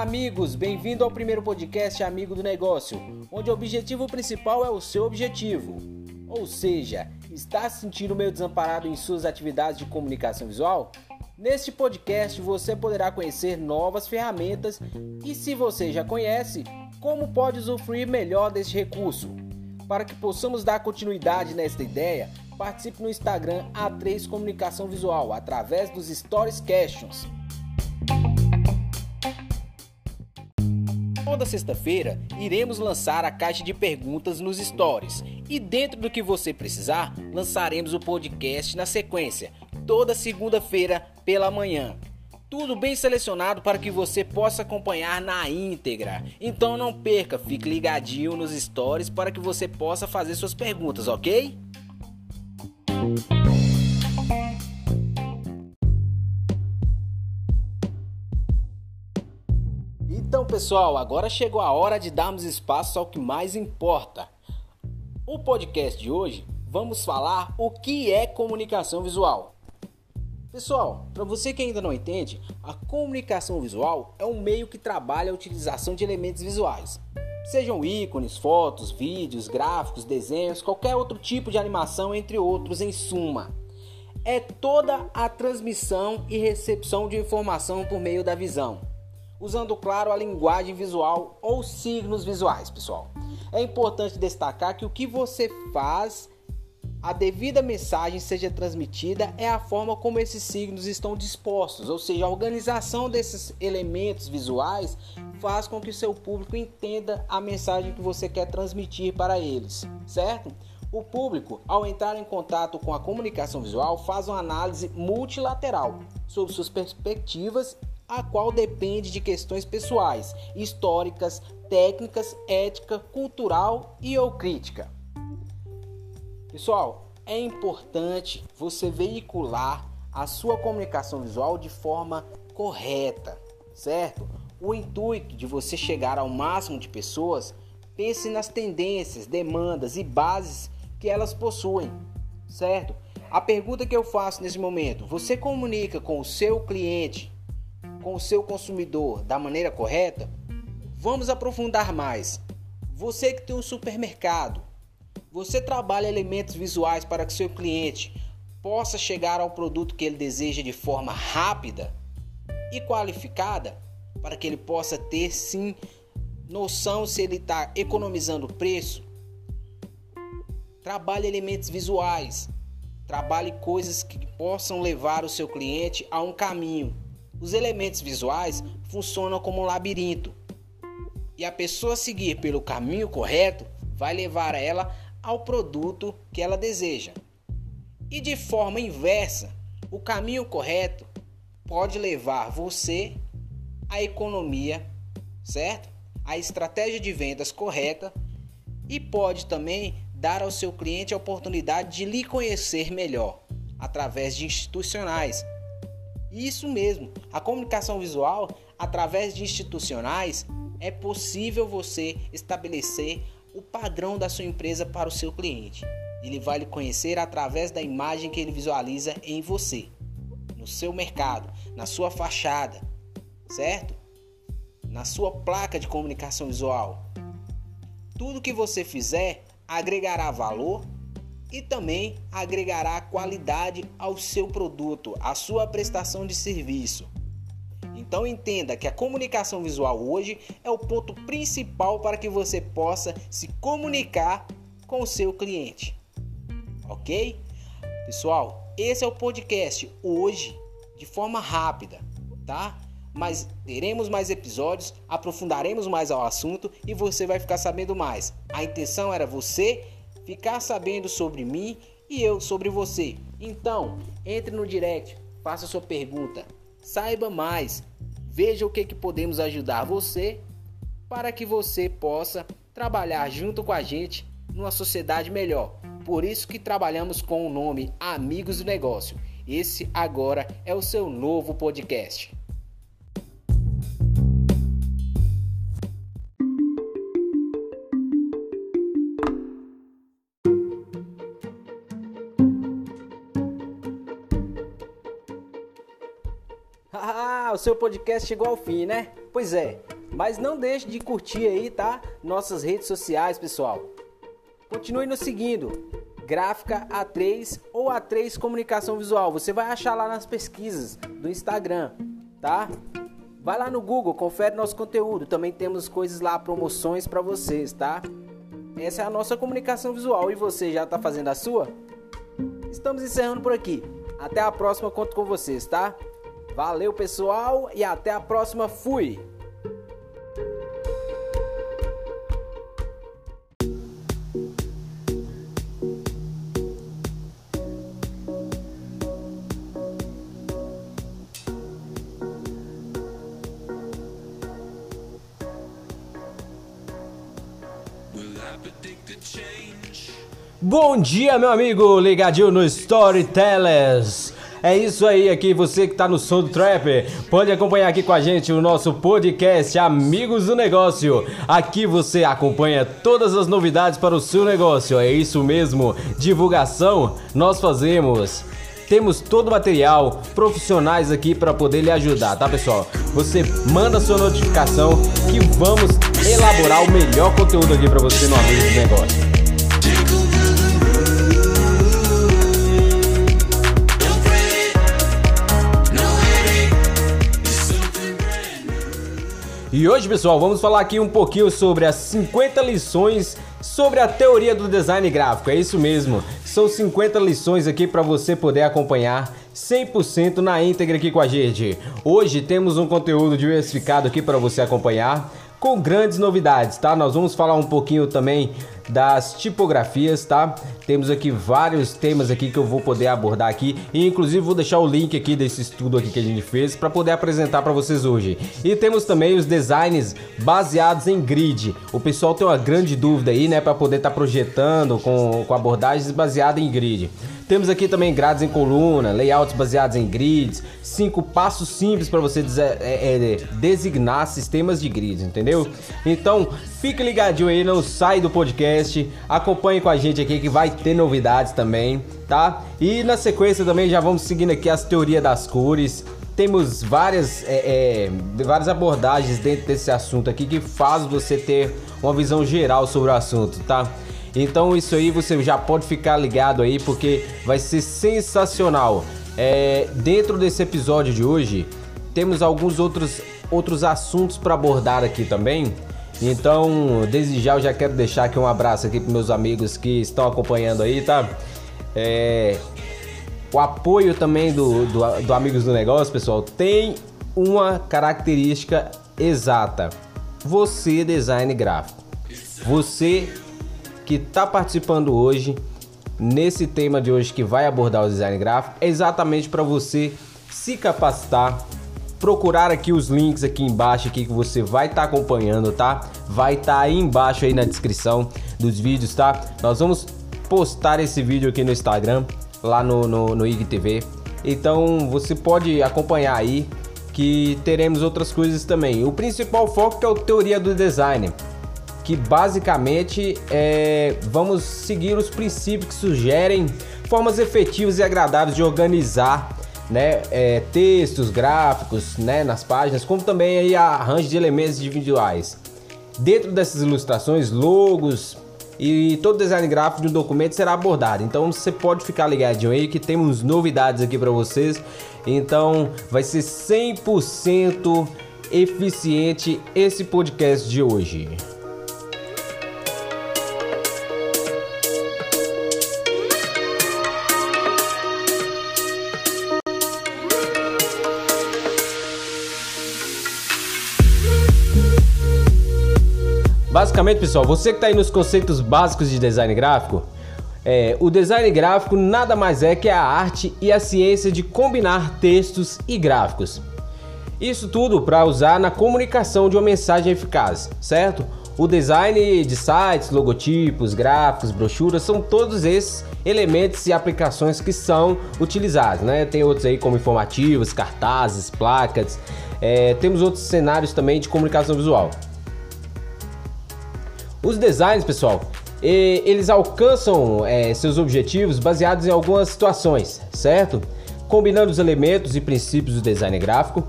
Amigos! Bem-vindo ao primeiro podcast Amigo do Negócio, onde o objetivo principal é o seu objetivo. Ou seja, está se sentindo meio desamparado em suas atividades de comunicação visual? Neste podcast você poderá conhecer novas ferramentas e, se você já conhece, como pode usufruir melhor deste recurso. Para que possamos dar continuidade nesta ideia, participe no Instagram A3 Comunicação Visual através dos Stories Questions. Toda sexta-feira iremos lançar a caixa de perguntas nos stories e dentro do que você precisar, lançaremos o podcast na sequência, toda segunda-feira pela manhã. Tudo bem selecionado para que você possa acompanhar na íntegra. Então não perca, fique ligadinho nos stories para que você possa fazer suas perguntas, ok? Então, pessoal, agora chegou a hora de darmos espaço ao que mais importa. O podcast de hoje vamos falar o que é comunicação visual. Pessoal, para você que ainda não entende, a comunicação visual é um meio que trabalha a utilização de elementos visuais. Sejam ícones, fotos, vídeos, gráficos, desenhos, qualquer outro tipo de animação, entre outros, em suma. É toda a transmissão e recepção de informação por meio da visão usando, claro, a linguagem visual ou signos visuais, pessoal. É importante destacar que o que você faz, a devida mensagem seja transmitida, é a forma como esses signos estão dispostos, ou seja, a organização desses elementos visuais faz com que o seu público entenda a mensagem que você quer transmitir para eles, certo? O público, ao entrar em contato com a comunicação visual, faz uma análise multilateral sobre suas perspectivas a qual depende de questões pessoais, históricas, técnicas, ética, cultural e ou crítica. Pessoal, é importante você veicular a sua comunicação visual de forma correta, certo? O intuito de você chegar ao máximo de pessoas, pense nas tendências, demandas e bases que elas possuem, certo? A pergunta que eu faço nesse momento: você comunica com o seu cliente com o seu consumidor da maneira correta? Vamos aprofundar mais. Você que tem um supermercado, você trabalha elementos visuais para que seu cliente possa chegar ao produto que ele deseja de forma rápida e qualificada, para que ele possa ter sim noção se ele está economizando preço. Trabalhe elementos visuais, trabalhe coisas que possam levar o seu cliente a um caminho os elementos visuais funcionam como um labirinto. E a pessoa seguir pelo caminho correto vai levar ela ao produto que ela deseja. E de forma inversa, o caminho correto pode levar você à economia, certo? A estratégia de vendas correta e pode também dar ao seu cliente a oportunidade de lhe conhecer melhor através de institucionais isso mesmo, a comunicação visual, através de institucionais, é possível você estabelecer o padrão da sua empresa para o seu cliente. Ele vai lhe conhecer através da imagem que ele visualiza em você, no seu mercado, na sua fachada, certo? Na sua placa de comunicação visual. Tudo que você fizer agregará valor e também agregará qualidade ao seu produto, à sua prestação de serviço. Então entenda que a comunicação visual hoje é o ponto principal para que você possa se comunicar com o seu cliente. OK? Pessoal, esse é o podcast hoje de forma rápida, tá? Mas teremos mais episódios, aprofundaremos mais ao assunto e você vai ficar sabendo mais. A intenção era você ficar sabendo sobre mim e eu sobre você. Então, entre no direct, faça sua pergunta, saiba mais, veja o que, que podemos ajudar você para que você possa trabalhar junto com a gente numa sociedade melhor. Por isso que trabalhamos com o nome Amigos do Negócio. Esse agora é o seu novo podcast. Seu podcast chegou ao fim, né? Pois é, mas não deixe de curtir aí, tá? Nossas redes sociais, pessoal. Continue nos seguindo. Gráfica A3 ou A3 Comunicação Visual. Você vai achar lá nas pesquisas do Instagram, tá? Vai lá no Google, confere nosso conteúdo. Também temos coisas lá, promoções para vocês, tá? Essa é a nossa comunicação visual e você já está fazendo a sua? Estamos encerrando por aqui. Até a próxima, conto com vocês, tá? Valeu, pessoal, e até a próxima. Fui! Bom dia, meu amigo, ligadinho no Storytellers. É isso aí, aqui você que tá no do Trap, pode acompanhar aqui com a gente o nosso podcast Amigos do Negócio. Aqui você acompanha todas as novidades para o seu negócio. É isso mesmo, divulgação nós fazemos. Temos todo o material, profissionais aqui para poder lhe ajudar, tá pessoal? Você manda sua notificação que vamos elaborar o melhor conteúdo aqui para você no Amigos do Negócio. E hoje, pessoal, vamos falar aqui um pouquinho sobre as 50 lições sobre a teoria do design gráfico. É isso mesmo. São 50 lições aqui para você poder acompanhar 100% na íntegra aqui com a gente. Hoje temos um conteúdo diversificado aqui para você acompanhar com grandes novidades, tá? Nós vamos falar um pouquinho também das tipografias, tá? Temos aqui vários temas aqui que eu vou poder abordar aqui e inclusive vou deixar o link aqui desse estudo aqui que a gente fez para poder apresentar para vocês hoje. E temos também os designs baseados em grid. O pessoal tem uma grande dúvida aí, né, para poder estar tá projetando com, com abordagens baseadas em grid. Temos aqui também grades em coluna, layouts baseados em grids, cinco passos simples para você é, é, designar sistemas de grids, entendeu? Então, fique ligadinho aí, não sai do podcast, acompanhe com a gente aqui que vai ter novidades também, tá? E na sequência também já vamos seguindo aqui as teorias das cores, temos várias, é, é, várias abordagens dentro desse assunto aqui que faz você ter uma visão geral sobre o assunto, tá? Então isso aí você já pode ficar ligado aí porque vai ser sensacional. É, dentro desse episódio de hoje temos alguns outros, outros assuntos para abordar aqui também. Então, desde já eu já quero deixar aqui um abraço aqui para meus amigos que estão acompanhando aí, tá? É, o apoio também do, do, do Amigos do Negócio, pessoal, tem uma característica exata. Você design gráfico. Você que está participando hoje nesse tema de hoje que vai abordar o design gráfico é exatamente para você se capacitar procurar aqui os links aqui embaixo aqui que você vai estar tá acompanhando, tá? Vai estar tá aí embaixo aí na descrição dos vídeos, tá? Nós vamos postar esse vídeo aqui no Instagram, lá no, no, no IGTV. Então você pode acompanhar aí que teremos outras coisas também. O principal foco é a teoria do design que basicamente é, vamos seguir os princípios que sugerem formas efetivas e agradáveis de organizar né, é, textos, gráficos né, nas páginas, como também aí arranjo de elementos individuais. Dentro dessas ilustrações, logos e todo design gráfico de um documento será abordado. Então você pode ficar ligadinho aí que temos novidades aqui para vocês. Então vai ser 100% eficiente esse podcast de hoje. Basicamente, pessoal, você que está aí nos conceitos básicos de design gráfico, é, o design gráfico nada mais é que a arte e a ciência de combinar textos e gráficos. Isso tudo para usar na comunicação de uma mensagem eficaz, certo? O design de sites, logotipos, gráficos, brochuras são todos esses elementos e aplicações que são utilizados, né? Tem outros aí como informativos, cartazes, placas. É, temos outros cenários também de comunicação visual. Os designs, pessoal, eles alcançam é, seus objetivos baseados em algumas situações, certo? Combinando os elementos e princípios do design gráfico,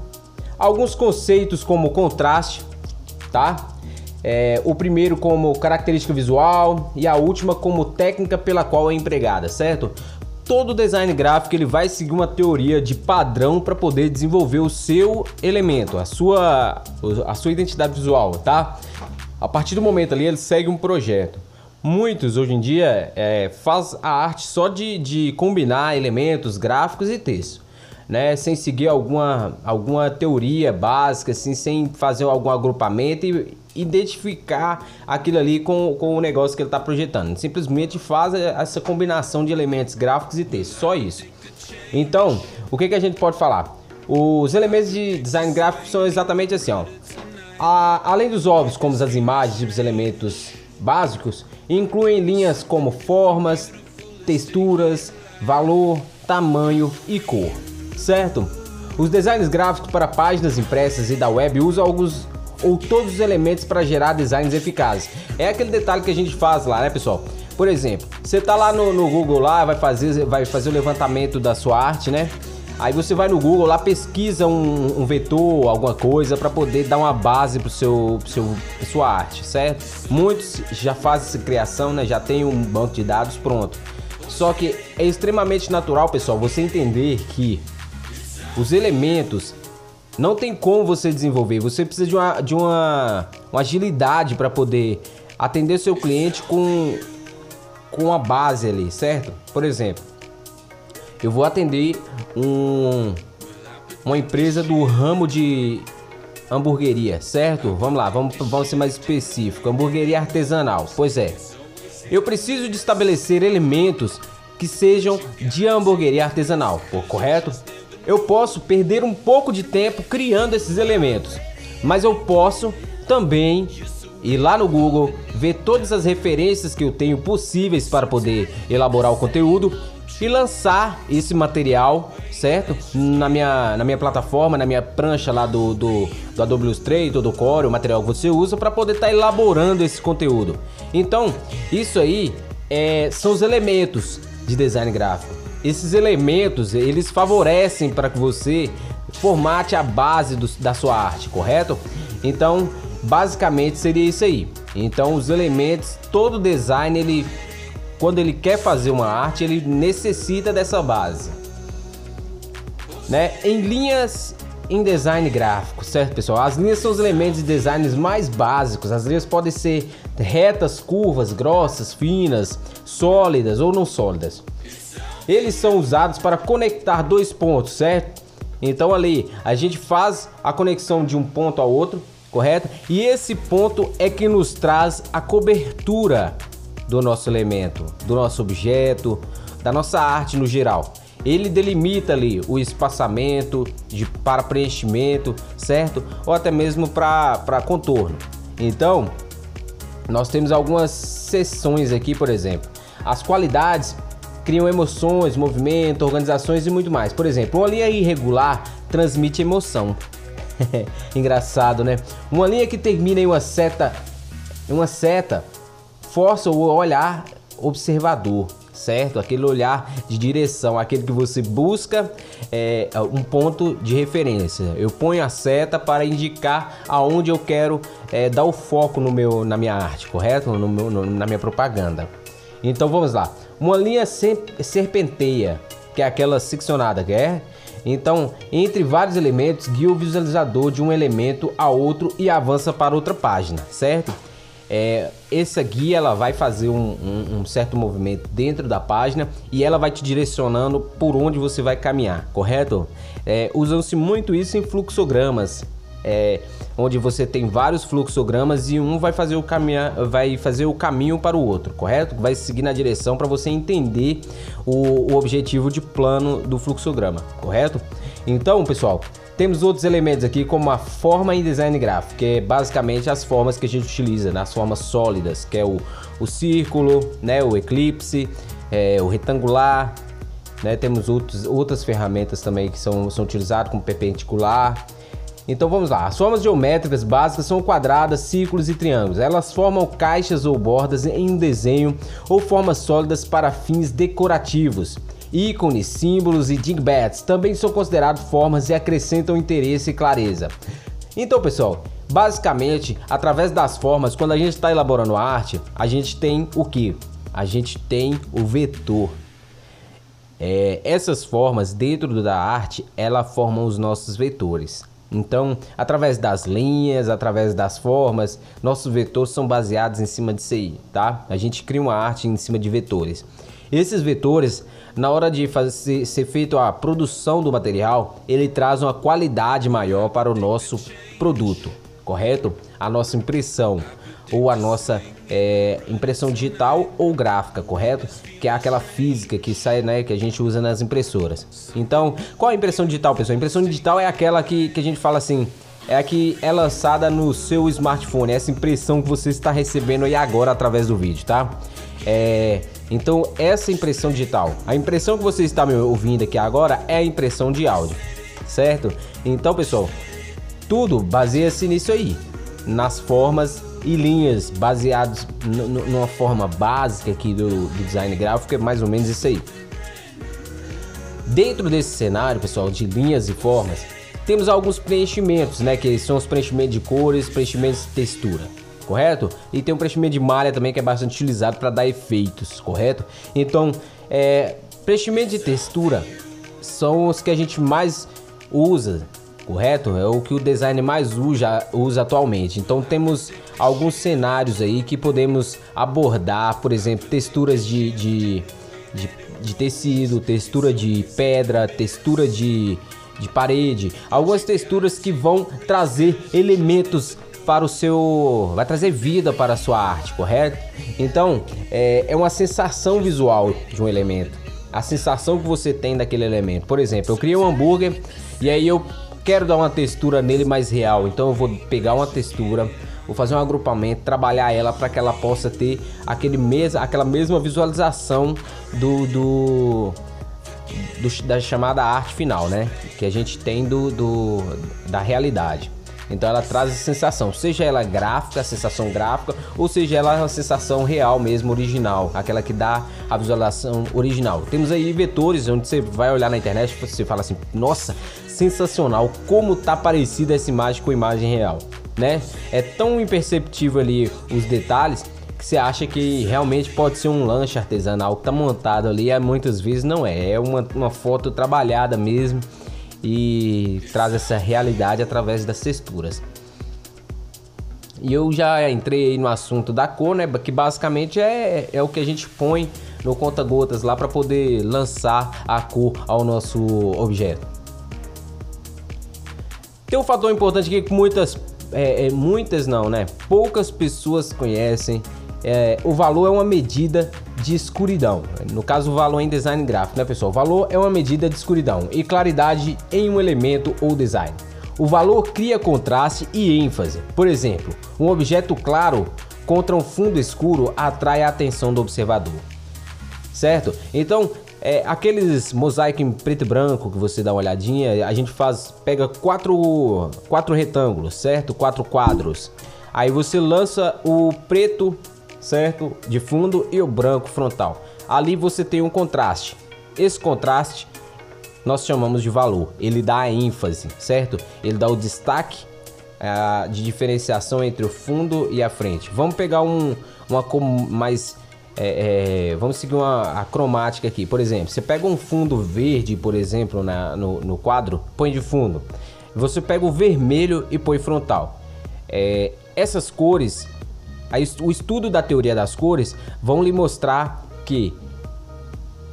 alguns conceitos como contraste, tá? É, o primeiro como característica visual e a última como técnica pela qual é empregada, certo? Todo design gráfico ele vai seguir uma teoria de padrão para poder desenvolver o seu elemento, a sua, a sua identidade visual, tá? A partir do momento ali ele segue um projeto. Muitos hoje em dia é, faz a arte só de, de combinar elementos gráficos e texto né, sem seguir alguma, alguma teoria básica, assim, sem fazer algum agrupamento e identificar aquilo ali com, com o negócio que ele está projetando. Simplesmente faz essa combinação de elementos gráficos e texto, só isso. Então, o que, que a gente pode falar? Os elementos de design gráfico são exatamente assim, ó. A, além dos óbvios, como as imagens e os elementos básicos, incluem linhas como formas, texturas, valor, tamanho e cor certo? Os designs gráficos para páginas impressas e da web usam alguns ou todos os elementos para gerar designs eficazes. É aquele detalhe que a gente faz lá, né, pessoal? Por exemplo, você tá lá no, no Google lá, vai fazer, vai fazer o levantamento da sua arte, né? Aí você vai no Google lá, pesquisa um, um vetor, alguma coisa para poder dar uma base para seu, seu pra sua arte, certo? Muitos já fazem essa criação, né? Já tem um banco de dados pronto. Só que é extremamente natural, pessoal, você entender que os elementos não tem como você desenvolver. Você precisa de uma, de uma, uma agilidade para poder atender seu cliente com, com a base ali, certo? Por exemplo, eu vou atender um, uma empresa do ramo de hamburgueria, certo? Vamos lá, vamos, vamos ser mais específico. Hamburgueria artesanal. Pois é. Eu preciso de estabelecer elementos que sejam de hamburgueria artesanal, correto? eu posso perder um pouco de tempo criando esses elementos, mas eu posso também ir lá no Google, ver todas as referências que eu tenho possíveis para poder elaborar o conteúdo e lançar esse material, certo? Na minha, na minha plataforma, na minha prancha lá do, do, do Adobe Illustrator, do Core, o material que você usa para poder estar tá elaborando esse conteúdo. Então, isso aí é, são os elementos de design gráfico esses elementos eles favorecem para que você formate a base do, da sua arte, correto? Então, basicamente seria isso aí. Então, os elementos, todo design, ele quando ele quer fazer uma arte, ele necessita dessa base. Né? Em linhas em design gráfico, certo, pessoal? As linhas são os elementos de designs mais básicos. As linhas podem ser retas, curvas, grossas, finas, sólidas ou não sólidas. Eles são usados para conectar dois pontos, certo? Então ali a gente faz a conexão de um ponto ao outro, correto? E esse ponto é que nos traz a cobertura do nosso elemento, do nosso objeto, da nossa arte no geral. Ele delimita ali o espaçamento de, para preenchimento, certo? Ou até mesmo para contorno. Então, nós temos algumas seções aqui, por exemplo. As qualidades criam emoções, movimento, organizações e muito mais. Por exemplo, uma linha irregular transmite emoção. Engraçado, né? Uma linha que termina em uma seta, uma seta força o olhar observador, certo? Aquele olhar de direção, aquele que você busca é, um ponto de referência. Eu ponho a seta para indicar aonde eu quero é, dar o foco no meu, na minha arte, correto? No meu, no, na minha propaganda. Então vamos lá. Uma linha serpenteia, que é aquela seccionada, que é? Então, entre vários elementos, guia o visualizador de um elemento a outro e avança para outra página, certo? É, essa guia ela vai fazer um, um, um, certo movimento dentro da página e ela vai te direcionando por onde você vai caminhar, correto? É, Usam-se muito isso em fluxogramas, é, onde você tem vários fluxogramas e um vai fazer o caminho, vai fazer o caminho para o outro, correto? Vai seguir na direção para você entender o, o objetivo de plano do fluxograma, correto? Então, pessoal, temos outros elementos aqui como a forma em design gráfico, que é basicamente as formas que a gente utiliza, nas formas sólidas, que é o, o círculo, né, o eclipse, é, o retangular, né, temos outros, outras ferramentas também que são, são utilizadas como perpendicular, então vamos lá. As formas geométricas básicas são quadradas, círculos e triângulos. Elas formam caixas ou bordas em um desenho ou formas sólidas para fins decorativos. Ícones, símbolos e dingbats também são considerados formas e acrescentam interesse e clareza. Então, pessoal, basicamente, através das formas, quando a gente está elaborando arte, a gente tem o que? A gente tem o vetor. É, essas formas dentro da arte, ela formam os nossos vetores. Então, através das linhas, através das formas, nossos vetores são baseados em cima disso aí, tá? A gente cria uma arte em cima de vetores. Esses vetores, na hora de fazer, ser feito a produção do material, ele traz uma qualidade maior para o nosso produto, correto? A nossa impressão ou a nossa é, impressão digital ou gráfica, correto? Que é aquela física que sai, né, que a gente usa nas impressoras. Então, qual é a impressão digital, pessoal? A impressão digital é aquela que, que a gente fala assim, é a que é lançada no seu smartphone, essa impressão que você está recebendo aí agora através do vídeo, tá? É, então, essa impressão digital, a impressão que você está me ouvindo aqui agora é a impressão de áudio, certo? Então, pessoal, tudo baseia-se nisso aí, nas formas e linhas baseados numa forma básica aqui do, do design gráfico, é mais ou menos isso aí. Dentro desse cenário, pessoal, de linhas e formas, temos alguns preenchimentos, né? Que são os preenchimentos de cores, preenchimentos de textura, correto? E tem um preenchimento de malha também que é bastante utilizado para dar efeitos, correto? Então, é, preenchimento de textura são os que a gente mais usa correto? É o que o design mais usa, usa atualmente. Então temos alguns cenários aí que podemos abordar, por exemplo, texturas de, de, de, de tecido, textura de pedra, textura de, de parede, algumas texturas que vão trazer elementos para o seu. vai trazer vida para a sua arte, correto? Então é, é uma sensação visual de um elemento. A sensação que você tem daquele elemento. Por exemplo, eu criei um hambúrguer e aí eu quero dar uma textura nele mais real, então eu vou pegar uma textura, vou fazer um agrupamento, trabalhar ela para que ela possa ter aquele mes aquela mesma visualização do, do, do, da chamada arte final, né? Que a gente tem do, do da realidade. Então ela traz a sensação, seja ela gráfica, a sensação gráfica, ou seja ela uma sensação real mesmo, original, aquela que dá a visualização original. Temos aí vetores onde você vai olhar na internet e você fala assim, nossa, sensacional como tá parecida essa imagem com a imagem real, né? É tão imperceptível ali os detalhes que você acha que realmente pode ser um lanche artesanal que tá montado ali, é, muitas vezes não é, é uma, uma foto trabalhada mesmo e traz essa realidade através das texturas. E eu já entrei no assunto da cor, né? Que basicamente é, é o que a gente põe no conta-gotas lá para poder lançar a cor ao nosso objeto. Tem um fator importante aqui que muitas, é, é, muitas não, né? Poucas pessoas conhecem. É, o valor é uma medida de escuridão. No caso, o valor em design gráfico, né, pessoal? O valor é uma medida de escuridão e claridade em um elemento ou design. O valor cria contraste e ênfase. Por exemplo, um objeto claro contra um fundo escuro atrai a atenção do observador. Certo? Então, é, aqueles mosaico em preto e branco que você dá uma olhadinha, a gente faz, pega quatro, quatro retângulos, certo? Quatro quadros. Aí você lança o preto certo? De fundo e o branco frontal. Ali você tem um contraste. Esse contraste nós chamamos de valor. Ele dá a ênfase, certo? Ele dá o destaque uh, de diferenciação entre o fundo e a frente. Vamos pegar um, uma cor mais é, é, vamos seguir uma cromática aqui. Por exemplo, você pega um fundo verde, por exemplo, na, no, no quadro, põe de fundo. Você pega o vermelho e põe frontal. É, essas cores o estudo da teoria das cores vão lhe mostrar que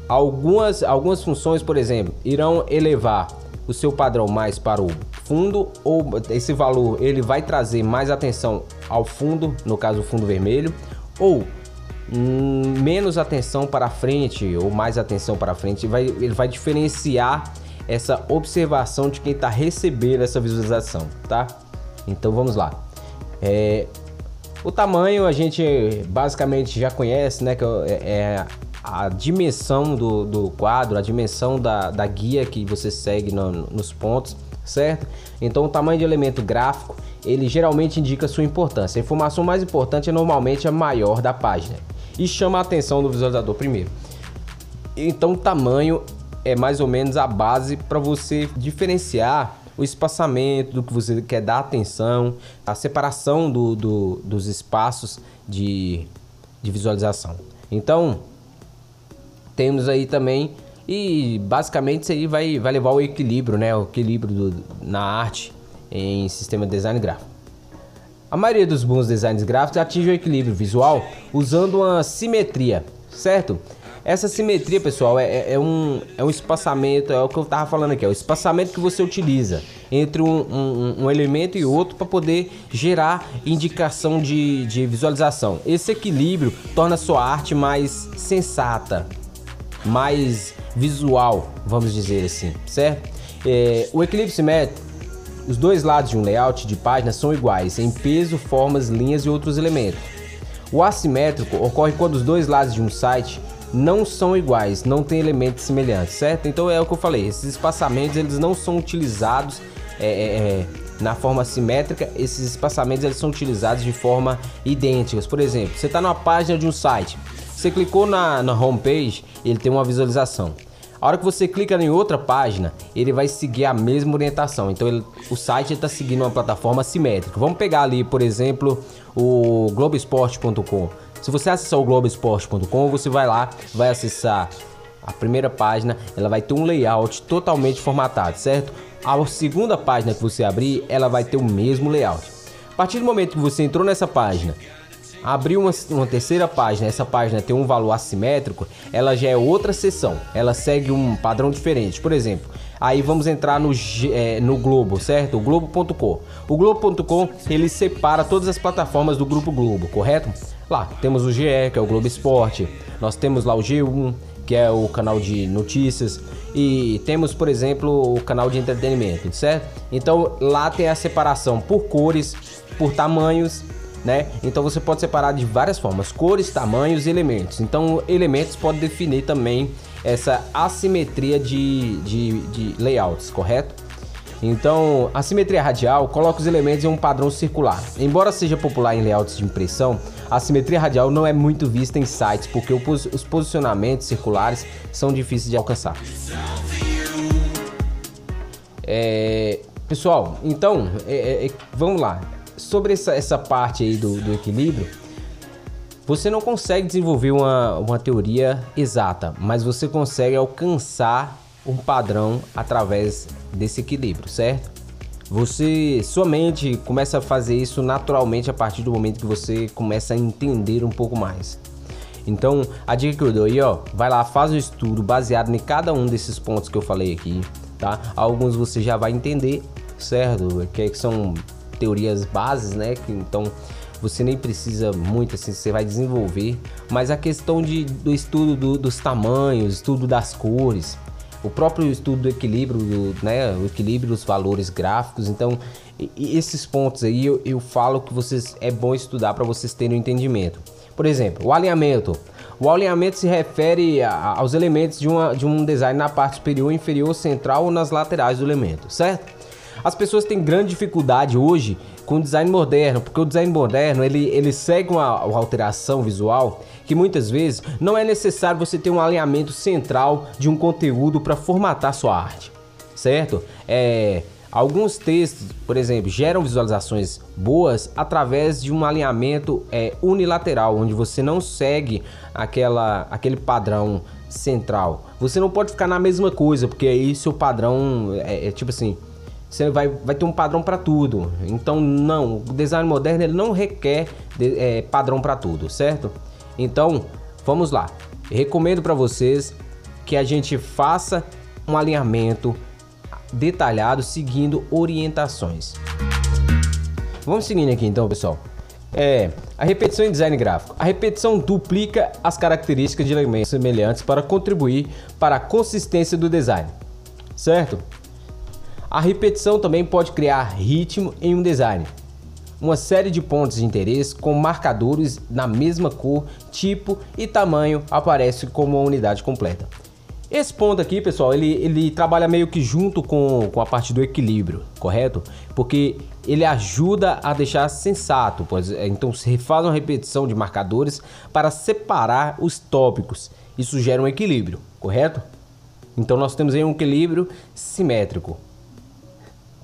algumas, algumas funções, por exemplo, irão elevar o seu padrão mais para o fundo ou esse valor ele vai trazer mais atenção ao fundo, no caso o fundo vermelho, ou hum, menos atenção para frente ou mais atenção para frente, vai, ele vai diferenciar essa observação de quem está recebendo essa visualização, tá? Então vamos lá. É, o tamanho a gente basicamente já conhece, né? Que é, é a dimensão do, do quadro, a dimensão da, da guia que você segue no, nos pontos, certo? Então o tamanho de elemento gráfico ele geralmente indica sua importância. A informação mais importante é normalmente a maior da página e chama a atenção do visualizador primeiro. Então o tamanho é mais ou menos a base para você diferenciar o espaçamento do que você quer dar atenção, a separação do, do, dos espaços de, de visualização. Então, temos aí também e basicamente isso aí vai, vai levar ao equilíbrio, né? O equilíbrio do, na arte em sistema de design gráfico. A maioria dos bons designs gráficos atinge o equilíbrio visual usando uma simetria, certo? Essa simetria, pessoal, é, é, é um, é um espaçamento, é o que eu estava falando aqui, é o espaçamento que você utiliza entre um, um, um elemento e outro para poder gerar indicação de, de visualização. Esse equilíbrio torna a sua arte mais sensata, mais visual, vamos dizer assim, certo? É, o equilíbrio simétrico, os dois lados de um layout de página são iguais em peso, formas, linhas e outros elementos. O assimétrico ocorre quando os dois lados de um site não são iguais, não tem elementos semelhantes, certo? Então é o que eu falei, esses espaçamentos eles não são utilizados é, é, é na forma simétrica, esses espaçamentos eles são utilizados de forma idênticas. Por exemplo, você está numa página de um site, você clicou na, na homepage, ele tem uma visualização. A hora que você clica em outra página, ele vai seguir a mesma orientação. Então ele, o site está seguindo uma plataforma simétrica. Vamos pegar ali, por exemplo, o Globesport.com. Se você acessar o Globesport.com, você vai lá, vai acessar a primeira página, ela vai ter um layout totalmente formatado, certo? A segunda página que você abrir, ela vai ter o mesmo layout. A partir do momento que você entrou nessa página Abriu uma, uma, terceira página, essa página tem um valor assimétrico, ela já é outra seção, ela segue um padrão diferente. Por exemplo, aí vamos entrar no, é, no Globo, certo? O Globo.com. O Globo.com ele separa todas as plataformas do Grupo Globo, correto? Lá temos o GE, que é o Globo Esporte, nós temos lá o G1, que é o canal de notícias, e temos, por exemplo, o canal de entretenimento, certo? Então lá tem a separação por cores, por tamanhos né? Então você pode separar de várias formas: cores, tamanhos e elementos. Então, elementos pode definir também essa assimetria de, de, de layouts, correto? Então, a simetria radial coloca os elementos em um padrão circular. Embora seja popular em layouts de impressão, a simetria radial não é muito vista em sites porque os posicionamentos circulares são difíceis de alcançar. É, pessoal, então, é, é, vamos lá sobre essa, essa parte aí do, do equilíbrio, você não consegue desenvolver uma, uma teoria exata, mas você consegue alcançar um padrão através desse equilíbrio, certo? Você somente começa a fazer isso naturalmente a partir do momento que você começa a entender um pouco mais. Então, a dica que eu dou aí, ó, vai lá, faz o estudo baseado em cada um desses pontos que eu falei aqui, tá? Alguns você já vai entender, certo? Que são teorias bases, né? Que, então você nem precisa muito, assim, você vai desenvolver. Mas a questão de, do estudo do, dos tamanhos, estudo das cores, o próprio estudo do equilíbrio, do, né? O equilíbrio dos valores gráficos. Então, esses pontos aí eu, eu falo que vocês é bom estudar para vocês terem um entendimento. Por exemplo, o alinhamento. O alinhamento se refere a, aos elementos de, uma, de um design na parte superior, inferior, central ou nas laterais do elemento, certo? As pessoas têm grande dificuldade hoje com o design moderno, porque o design moderno ele, ele segue uma, uma alteração visual que muitas vezes não é necessário você ter um alinhamento central de um conteúdo para formatar sua arte, certo? É, Alguns textos, por exemplo, geram visualizações boas através de um alinhamento é, unilateral, onde você não segue aquela, aquele padrão central. Você não pode ficar na mesma coisa, porque aí seu padrão é, é tipo assim, você vai, vai ter um padrão para tudo. Então, não, o design moderno ele não requer de, é, padrão para tudo, certo? Então, vamos lá. recomendo para vocês que a gente faça um alinhamento detalhado seguindo orientações. Vamos seguindo aqui então, pessoal. É, a repetição em design gráfico. A repetição duplica as características de elementos semelhantes para contribuir para a consistência do design, certo? A repetição também pode criar ritmo em um design. Uma série de pontos de interesse com marcadores na mesma cor, tipo e tamanho aparece como uma unidade completa. Esse ponto aqui, pessoal, ele, ele trabalha meio que junto com, com a parte do equilíbrio, correto? Porque ele ajuda a deixar sensato, pois é, então se faz uma repetição de marcadores para separar os tópicos. Isso gera um equilíbrio, correto? Então nós temos aí um equilíbrio simétrico.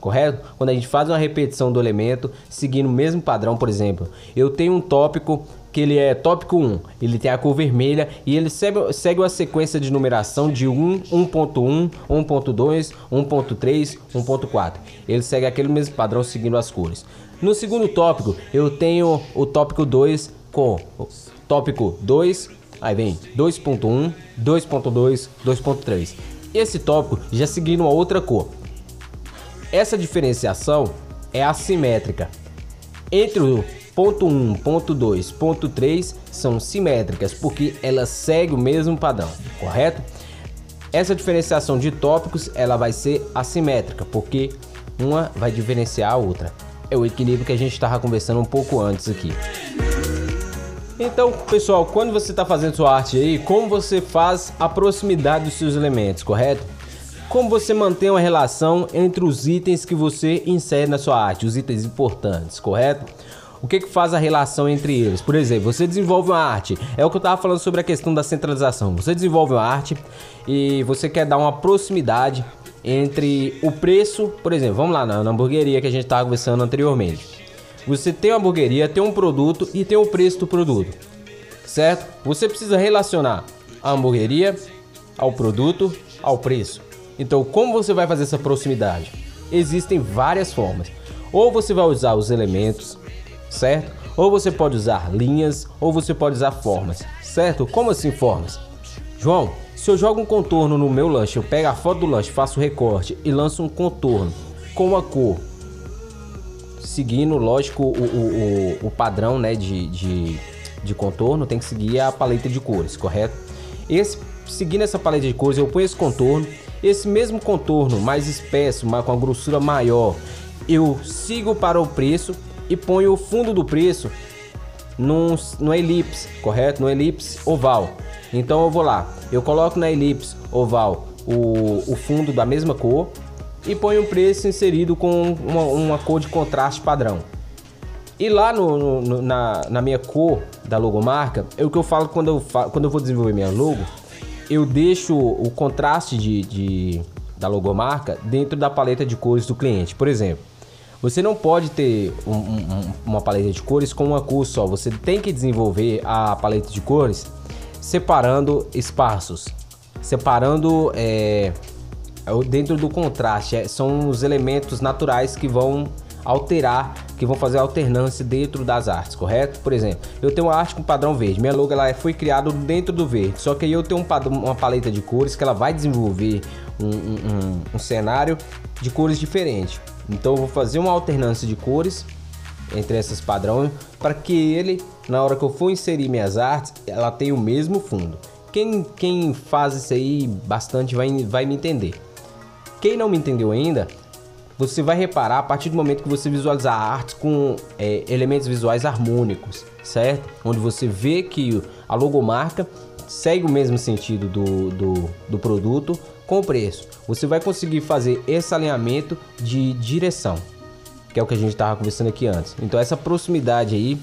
Correto? Quando a gente faz uma repetição do elemento seguindo o mesmo padrão, por exemplo, eu tenho um tópico que ele é tópico 1, ele tem a cor vermelha e ele segue, segue uma sequência de numeração de 1, 1.1, 1.2, 1.3, 1.4. Ele segue aquele mesmo padrão seguindo as cores. No segundo tópico, eu tenho o tópico 2 com tópico 2, aí vem 2.1, 2.2, 2.3. Esse tópico já seguindo uma outra cor. Essa diferenciação é assimétrica. Entre o ponto 1, ponto 2, ponto 3 são simétricas porque elas seguem o mesmo padrão, correto? Essa diferenciação de tópicos ela vai ser assimétrica porque uma vai diferenciar a outra. É o equilíbrio que a gente estava conversando um pouco antes aqui. Então, pessoal, quando você está fazendo sua arte aí, como você faz a proximidade dos seus elementos, correto? Como você mantém uma relação entre os itens que você insere na sua arte, os itens importantes, correto? O que, que faz a relação entre eles? Por exemplo, você desenvolve uma arte, é o que eu estava falando sobre a questão da centralização. Você desenvolve uma arte e você quer dar uma proximidade entre o preço, por exemplo, vamos lá na, na hamburgueria que a gente estava conversando anteriormente. Você tem uma hamburgueria, tem um produto e tem o preço do produto, certo? Você precisa relacionar a hamburgueria ao produto, ao preço. Então, como você vai fazer essa proximidade? Existem várias formas. Ou você vai usar os elementos, certo? Ou você pode usar linhas, ou você pode usar formas, certo? Como assim formas? João, se eu jogo um contorno no meu lanche, eu pego a foto do lanche, faço o recorte e lanço um contorno com uma cor seguindo, lógico, o, o, o, o padrão né, de, de, de, contorno, tem que seguir a paleta de cores, correto? Esse, seguindo essa paleta de cores, eu ponho esse contorno, esse mesmo contorno mais espesso, com a grossura maior, eu sigo para o preço e ponho o fundo do preço num, no elipse, correto? No elipse oval. Então eu vou lá, eu coloco na elipse oval o, o fundo da mesma cor, e põe um preço inserido com uma, uma cor de contraste padrão. E lá no, no, na, na, minha cor da logomarca, é o que eu falo quando eu, falo, quando eu vou desenvolver minha logo, eu deixo o contraste de, de, da logomarca dentro da paleta de cores do cliente. Por exemplo, você não pode ter um, um, uma paleta de cores com uma cor só. Você tem que desenvolver a paleta de cores separando espaços, separando é, é dentro do contraste, é, são os elementos naturais que vão alterar, que vão fazer alternância dentro das artes, correto? Por exemplo, eu tenho uma arte com padrão verde, minha logo ela foi criada dentro do verde, só que aí eu tenho um padrão, uma paleta de cores que ela vai desenvolver um, um, um cenário de cores diferentes. Então eu vou fazer uma alternância de cores entre esses padrões para que ele, na hora que eu for inserir minhas artes, ela tenha o mesmo fundo. Quem, quem faz isso aí bastante vai, vai me entender. Quem não me entendeu ainda, você vai reparar a partir do momento que você visualizar a arte com é, elementos visuais harmônicos, certo? Onde você vê que a logomarca segue o mesmo sentido do, do, do produto com o preço. Você vai conseguir fazer esse alinhamento de direção, que é o que a gente estava conversando aqui antes. Então essa proximidade aí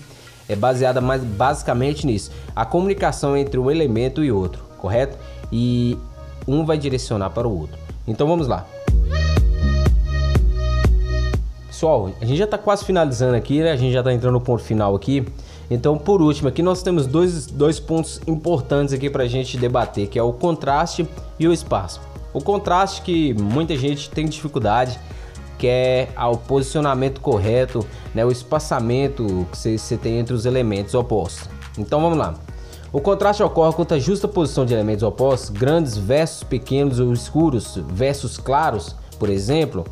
é baseada mais basicamente nisso, a comunicação entre um elemento e outro, correto? E um vai direcionar para o outro. Então vamos lá. Pessoal, a gente já está quase finalizando aqui, né? A gente já está entrando no ponto final aqui. Então, por último, aqui nós temos dois, dois pontos importantes aqui para a gente debater, que é o contraste e o espaço. O contraste que muita gente tem dificuldade, que é o posicionamento correto, né? O espaçamento que você tem entre os elementos opostos. Então, vamos lá. O contraste ocorre quando a justa posição de elementos opostos, grandes versus pequenos ou escuros versus claros, por exemplo.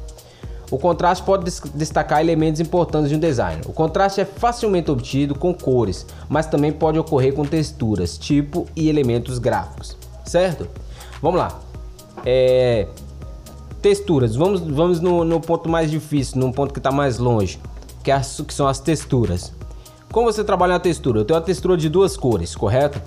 O contraste pode destacar elementos importantes de um design. O contraste é facilmente obtido com cores, mas também pode ocorrer com texturas, tipo e elementos gráficos, certo? Vamos lá. É... Texturas. Vamos, vamos no, no ponto mais difícil, no ponto que está mais longe, que, é as, que são as texturas. Como você trabalha na textura? Eu tenho uma textura de duas cores, correto?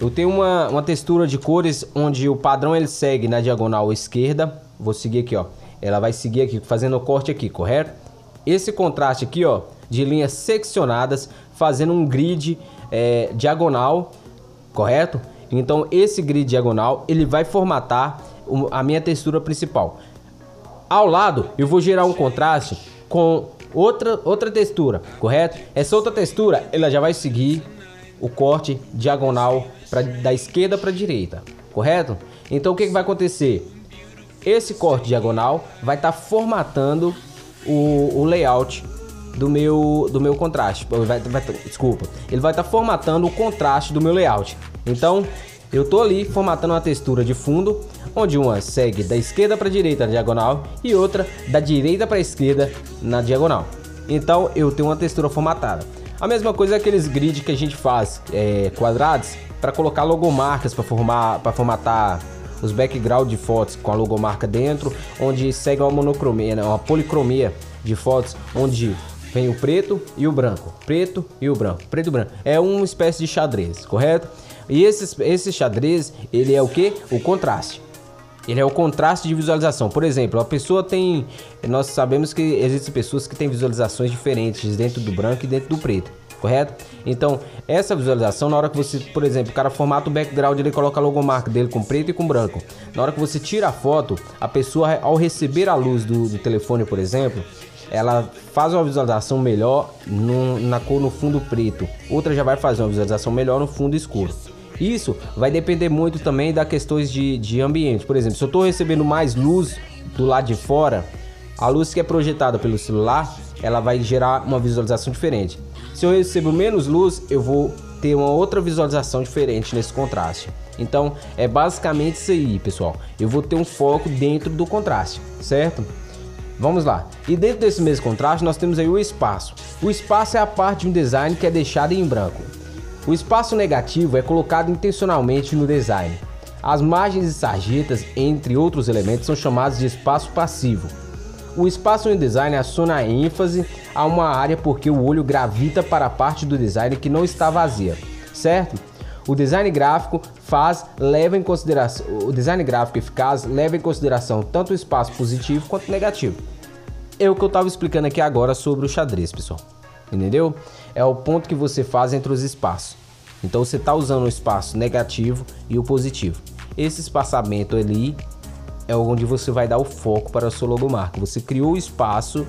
Eu tenho uma, uma textura de cores onde o padrão ele segue na diagonal esquerda. Vou seguir aqui, ó. Ela vai seguir aqui, fazendo o corte aqui, correto? Esse contraste aqui, ó, de linhas seccionadas, fazendo um grid é, diagonal, correto? Então esse grid diagonal ele vai formatar a minha textura principal. Ao lado eu vou gerar um contraste com outra, outra textura, correto? Essa outra textura ela já vai seguir o corte diagonal pra, da esquerda para direita, correto? Então o que, que vai acontecer? Esse corte diagonal vai estar tá formatando o, o, layout do meu, do meu contraste. Vai, vai, desculpa, ele vai estar tá formatando o contraste do meu layout. Então eu tô ali formatando uma textura de fundo, onde uma segue da esquerda para a direita na diagonal e outra da direita para a esquerda na diagonal. Então eu tenho uma textura formatada. A mesma coisa é aqueles grid que a gente faz é, quadrados para colocar logomarcas para formar para formatar os background de fotos com a logomarca dentro, onde segue uma monocromia, né, uma policromia de fotos, onde vem o preto e o branco, preto e o branco, preto e branco. É uma espécie de xadrez, correto? E esse, esse xadrez, ele é o que? O contraste. Ele é o contraste de visualização. Por exemplo, a pessoa tem. Nós sabemos que existem pessoas que têm visualizações diferentes dentro do branco e dentro do preto correto? Então, essa visualização, na hora que você, por exemplo, o cara formata o background, ele coloca a logomarca dele com preto e com branco. Na hora que você tira a foto, a pessoa, ao receber a luz do, do telefone, por exemplo, ela faz uma visualização melhor no, na cor no fundo preto. Outra já vai fazer uma visualização melhor no fundo escuro. Isso vai depender muito também das questões de, de ambiente. Por exemplo, se eu estou recebendo mais luz do lado de fora, a luz que é projetada pelo celular, ela vai gerar uma visualização diferente. Se eu recebo menos luz, eu vou ter uma outra visualização diferente nesse contraste. Então, é basicamente isso aí, pessoal. Eu vou ter um foco dentro do contraste, certo? Vamos lá. E dentro desse mesmo contraste, nós temos aí o espaço. O espaço é a parte de um design que é deixada em branco. O espaço negativo é colocado intencionalmente no design. As margens e sarjetas, entre outros elementos, são chamados de espaço passivo. O espaço no design aciona a ênfase a uma área porque o olho gravita para a parte do design que não está vazia, certo? O design gráfico faz leva em consideração o design gráfico eficaz leva em consideração tanto o espaço positivo quanto negativo. É o que eu estava explicando aqui agora sobre o xadrez, pessoal. Entendeu? É o ponto que você faz entre os espaços. Então você está usando o espaço negativo e o positivo. Esse espaçamento ali é onde você vai dar o foco para a sua logomarca. Você criou o espaço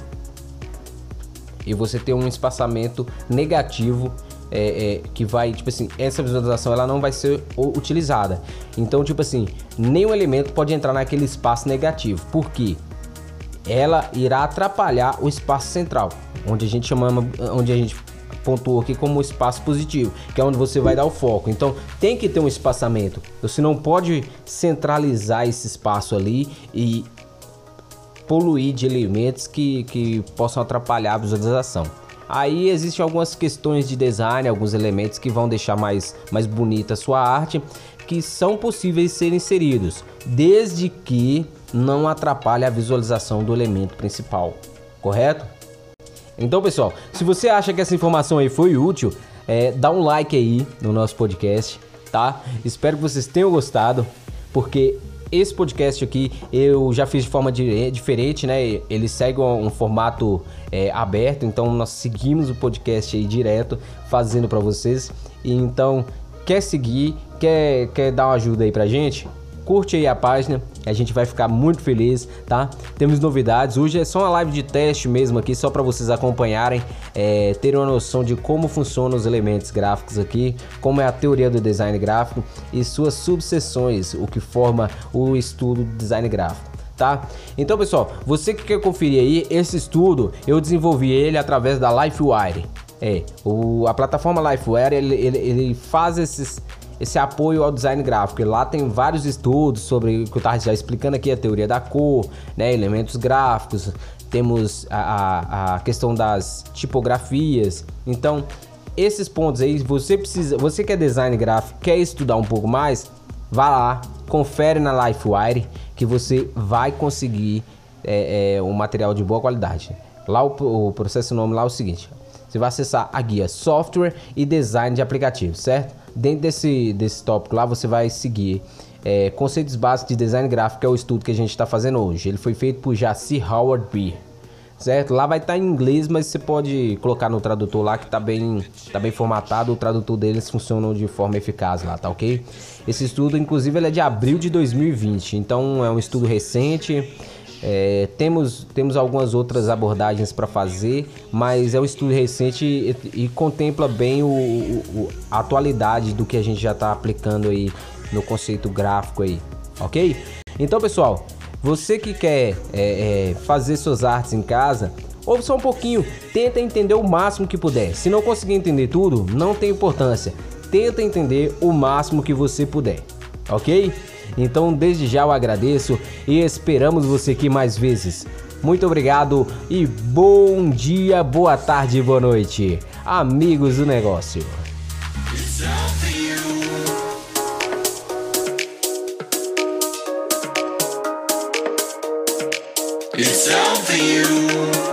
e você tem um espaçamento negativo é, é, que vai, tipo assim, essa visualização ela não vai ser utilizada. Então, tipo assim, nenhum elemento pode entrar naquele espaço negativo. Por quê? Ela irá atrapalhar o espaço central, onde a gente chama, onde a gente pontuou aqui como espaço positivo, que é onde você vai dar o foco. Então tem que ter um espaçamento. Você não pode centralizar esse espaço ali e poluir de elementos que, que possam atrapalhar a visualização. Aí existem algumas questões de design, alguns elementos que vão deixar mais, mais bonita a sua arte, que são possíveis ser inseridos, desde que não atrapalhe a visualização do elemento principal, correto? Então, pessoal, se você acha que essa informação aí foi útil, é, dá um like aí no nosso podcast, tá? Espero que vocês tenham gostado, porque esse podcast aqui eu já fiz de forma diferente, né? Ele segue um, formato é, aberto, então nós seguimos o podcast aí direto, fazendo para vocês. E então, quer seguir, quer, quer dar uma ajuda aí pra gente? Curte aí a página, a gente vai ficar muito feliz, tá? Temos novidades, hoje é só uma live de teste mesmo aqui, só para vocês acompanharem, é, terem uma noção de como funcionam os elementos gráficos aqui, como é a teoria do design gráfico e suas subseções, o que forma o estudo do design gráfico. Tá? Então, pessoal, você que quer conferir aí esse estudo, eu desenvolvi ele através da LifeWire. É, o, a plataforma LifeWire ele, ele, ele faz esses, esse apoio ao design gráfico. E lá tem vários estudos sobre o que eu estava já explicando aqui, a teoria da cor, né, elementos gráficos, temos a, a, a questão das tipografias. Então, esses pontos aí, você precisa, você que é design gráfico, quer estudar um pouco mais, vá lá, confere na LifeWire que você vai conseguir é, é, um material de boa qualidade. Lá o, o processo nome lá é o seguinte: você vai acessar a guia software e design de aplicativos, certo? Dentro desse, desse tópico lá, você vai seguir é, conceitos básicos de design gráfico, que é o estudo que a gente está fazendo hoje. Ele foi feito por Jaci Howard Beer, certo? Lá vai estar tá em inglês, mas você pode colocar no tradutor lá que tá bem, tá bem formatado. O tradutor deles funciona de forma eficaz lá, tá ok? Esse estudo, inclusive, ele é de abril de 2020, então é um estudo recente. É, temos, temos algumas outras abordagens para fazer, mas é um estudo recente e, e contempla bem o, o, a atualidade do que a gente já está aplicando aí no conceito gráfico aí, ok? Então, pessoal, você que quer é, é, fazer suas artes em casa, ouve só um pouquinho, tenta entender o máximo que puder. Se não conseguir entender tudo, não tem importância. Tenta entender o máximo que você puder, ok? Então, desde já eu agradeço e esperamos você aqui mais vezes. Muito obrigado e bom dia, boa tarde, boa noite, amigos do negócio. It's for you.